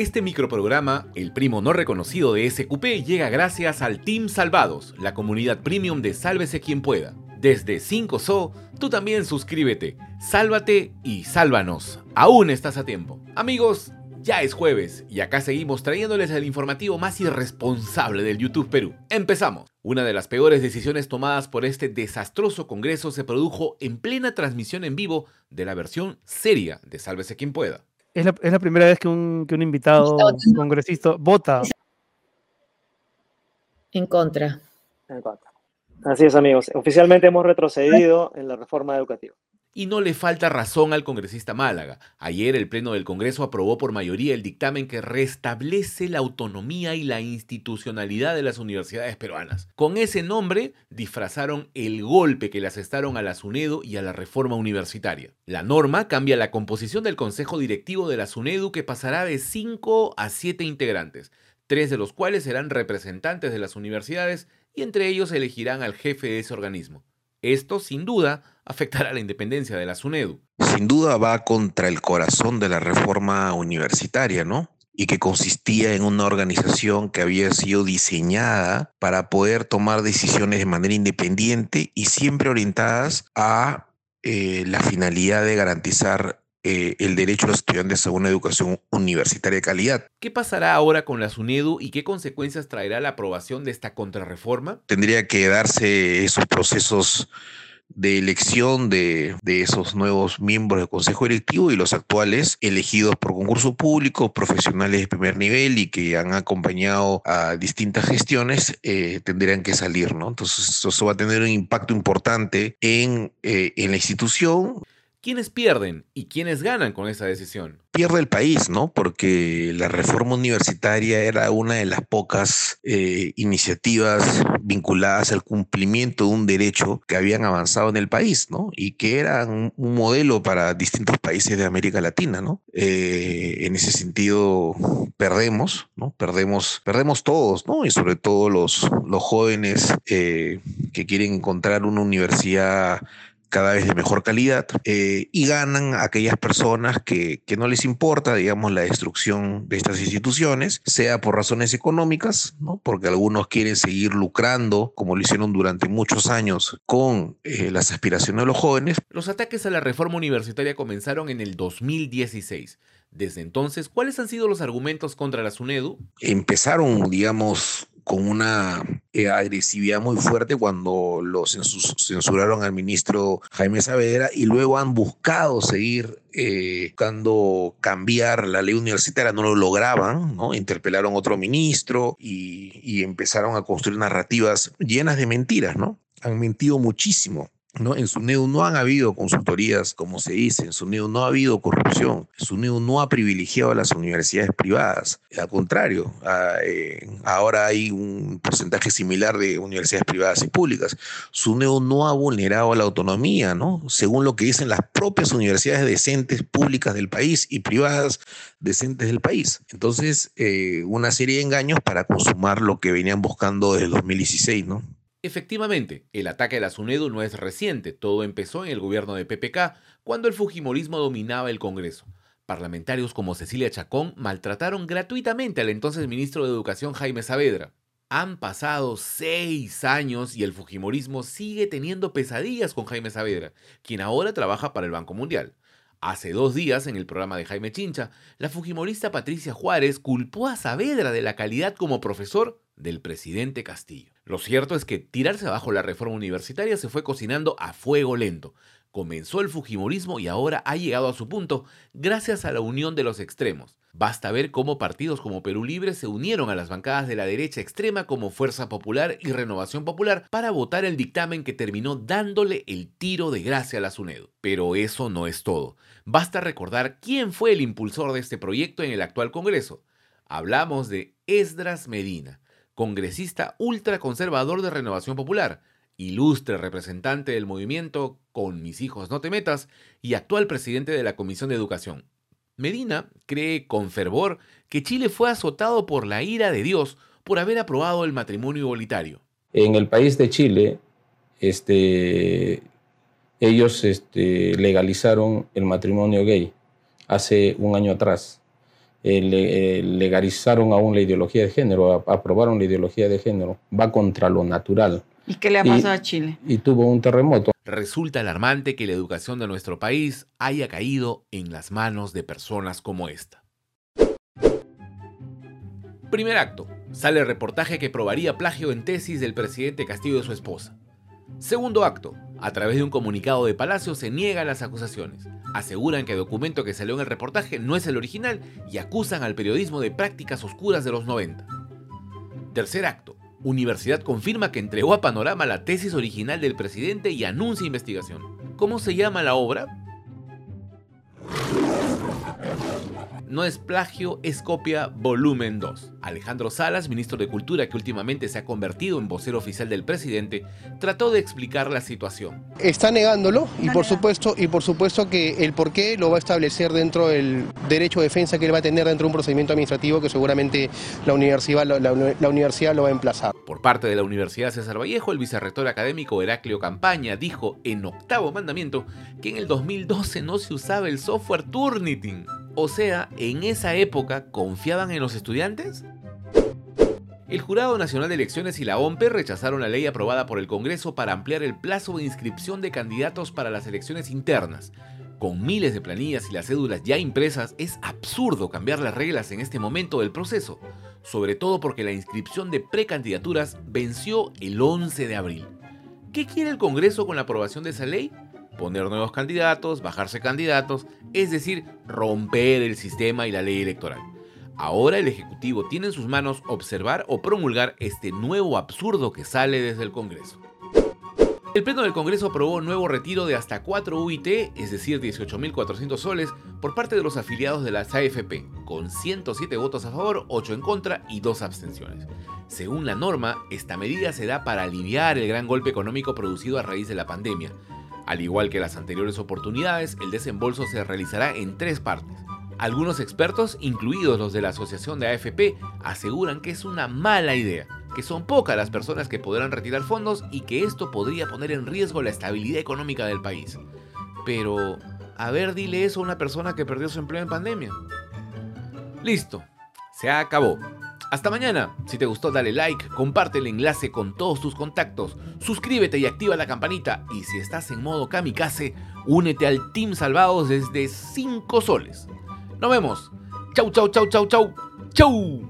Este microprograma, el primo no reconocido de SQP, llega gracias al Team Salvados, la comunidad premium de Sálvese quien pueda. Desde 5SO, tú también suscríbete, sálvate y sálvanos. Aún estás a tiempo. Amigos, ya es jueves y acá seguimos trayéndoles el informativo más irresponsable del YouTube Perú. Empezamos. Una de las peores decisiones tomadas por este desastroso Congreso se produjo en plena transmisión en vivo de la versión seria de Sálvese quien pueda. Es la, es la primera vez que un, que un invitado congresista vota. En contra. En contra. Así es, amigos. Oficialmente hemos retrocedido en la reforma educativa. Y no le falta razón al congresista Málaga. Ayer el Pleno del Congreso aprobó por mayoría el dictamen que restablece la autonomía y la institucionalidad de las universidades peruanas. Con ese nombre disfrazaron el golpe que le asestaron a la SUNEDU y a la reforma universitaria. La norma cambia la composición del Consejo Directivo de la SUNEDU que pasará de 5 a 7 integrantes, tres de los cuales serán representantes de las universidades y entre ellos elegirán al jefe de ese organismo. Esto, sin duda, afectará la independencia de la SUNEDU. Sin duda va contra el corazón de la reforma universitaria, ¿no? Y que consistía en una organización que había sido diseñada para poder tomar decisiones de manera independiente y siempre orientadas a eh, la finalidad de garantizar eh, el derecho de los estudiantes a una educación universitaria de calidad. ¿Qué pasará ahora con la SUNEDU y qué consecuencias traerá la aprobación de esta contrarreforma? Tendría que darse esos procesos de elección de, de, esos nuevos miembros del Consejo Directivo y los actuales elegidos por concurso público, profesionales de primer nivel y que han acompañado a distintas gestiones, eh, tendrían que salir, ¿no? Entonces eso va a tener un impacto importante en, eh, en la institución. ¿Quiénes pierden y quiénes ganan con esa decisión? Pierde el país, ¿no? Porque la reforma universitaria era una de las pocas eh, iniciativas vinculadas al cumplimiento de un derecho que habían avanzado en el país, ¿no? Y que eran un modelo para distintos países de América Latina, ¿no? Eh, en ese sentido, perdemos, ¿no? Perdemos, perdemos todos, ¿no? Y sobre todo los, los jóvenes eh, que quieren encontrar una universidad cada vez de mejor calidad eh, y ganan aquellas personas que, que, no les importa, digamos, la destrucción de estas instituciones, sea por razones económicas, ¿no? porque algunos quieren seguir lucrando, como lo hicieron durante muchos años, con eh, las aspiraciones de los jóvenes. Los ataques a la reforma universitaria comenzaron en el 2016. Desde entonces, ¿cuáles han sido los argumentos contra la SUNEDU? Empezaron, digamos, con una eh, agresividad muy fuerte cuando lo censuraron al ministro Jaime Saavedra y luego han buscado seguir eh, buscando cambiar la ley universitaria, no lo lograban, ¿no? Interpelaron a otro ministro y, y empezaron a construir narrativas llenas de mentiras, ¿no? Han mentido muchísimo. ¿No? En SUNEDU no han habido consultorías, como se dice, en SUNEDU no ha habido corrupción, SUNEDU no ha privilegiado a las universidades privadas, al contrario, eh, ahora hay un porcentaje similar de universidades privadas y públicas. SUNEDU no ha vulnerado la autonomía, ¿no? Según lo que dicen las propias universidades decentes públicas del país y privadas decentes del país. Entonces, eh, una serie de engaños para consumar lo que venían buscando desde el 2016, ¿no? Efectivamente, el ataque a la SUNEDU no es reciente, todo empezó en el gobierno de PPK, cuando el Fujimorismo dominaba el Congreso. Parlamentarios como Cecilia Chacón maltrataron gratuitamente al entonces ministro de Educación Jaime Saavedra. Han pasado seis años y el Fujimorismo sigue teniendo pesadillas con Jaime Saavedra, quien ahora trabaja para el Banco Mundial. Hace dos días, en el programa de Jaime Chincha, la fujimorista Patricia Juárez culpó a Saavedra de la calidad como profesor del presidente Castillo. Lo cierto es que tirarse abajo la reforma universitaria se fue cocinando a fuego lento. Comenzó el Fujimorismo y ahora ha llegado a su punto gracias a la unión de los extremos. Basta ver cómo partidos como Perú Libre se unieron a las bancadas de la derecha extrema como Fuerza Popular y Renovación Popular para votar el dictamen que terminó dándole el tiro de gracia a la SUNEDU. Pero eso no es todo. Basta recordar quién fue el impulsor de este proyecto en el actual Congreso. Hablamos de Esdras Medina, congresista ultraconservador de Renovación Popular, ilustre representante del movimiento Con mis hijos no te metas y actual presidente de la Comisión de Educación. Medina cree con fervor que Chile fue azotado por la ira de Dios por haber aprobado el matrimonio igualitario. En el país de Chile, este, ellos este, legalizaron el matrimonio gay hace un año atrás. Eh, legalizaron aún la ideología de género, aprobaron la ideología de género, va contra lo natural. ¿Y qué le ha pasado a Chile? Y tuvo un terremoto. Resulta alarmante que la educación de nuestro país haya caído en las manos de personas como esta. Primer acto. Sale el reportaje que probaría plagio en tesis del presidente Castillo de su esposa. Segundo acto. A través de un comunicado de Palacio se niegan las acusaciones. Aseguran que el documento que salió en el reportaje no es el original y acusan al periodismo de prácticas oscuras de los 90. Tercer acto. Universidad confirma que entregó a Panorama la tesis original del presidente y anuncia investigación. ¿Cómo se llama la obra? No es plagio, es copia volumen 2. Alejandro Salas, ministro de Cultura que últimamente se ha convertido en vocero oficial del presidente, trató de explicar la situación. Está negándolo y por supuesto y por supuesto que el por qué lo va a establecer dentro del derecho de defensa que él va a tener dentro de un procedimiento administrativo que seguramente la universidad, la, universidad lo va a emplazar. Por parte de la Universidad César Vallejo, el vicerrector académico Heraclio Campaña dijo en octavo mandamiento que en el 2012 no se usaba el software Turnitin o sea, ¿en esa época confiaban en los estudiantes? El Jurado Nacional de Elecciones y la OMPE rechazaron la ley aprobada por el Congreso para ampliar el plazo de inscripción de candidatos para las elecciones internas. Con miles de planillas y las cédulas ya impresas, es absurdo cambiar las reglas en este momento del proceso, sobre todo porque la inscripción de precandidaturas venció el 11 de abril. ¿Qué quiere el Congreso con la aprobación de esa ley? Poner nuevos candidatos, bajarse candidatos, es decir, romper el sistema y la ley electoral. Ahora el Ejecutivo tiene en sus manos observar o promulgar este nuevo absurdo que sale desde el Congreso. El Pleno del Congreso aprobó un nuevo retiro de hasta 4 UIT, es decir, 18.400 soles, por parte de los afiliados de las AFP, con 107 votos a favor, 8 en contra y 2 abstenciones. Según la norma, esta medida se da para aliviar el gran golpe económico producido a raíz de la pandemia, al igual que las anteriores oportunidades, el desembolso se realizará en tres partes. Algunos expertos, incluidos los de la Asociación de AFP, aseguran que es una mala idea, que son pocas las personas que podrán retirar fondos y que esto podría poner en riesgo la estabilidad económica del país. Pero, a ver, dile eso a una persona que perdió su empleo en pandemia. Listo, se acabó. Hasta mañana. Si te gustó, dale like, comparte el enlace con todos tus contactos, suscríbete y activa la campanita. Y si estás en modo kamikaze, únete al Team Salvados desde 5 soles. Nos vemos. Chau, chau, chau, chau, chau. Chau.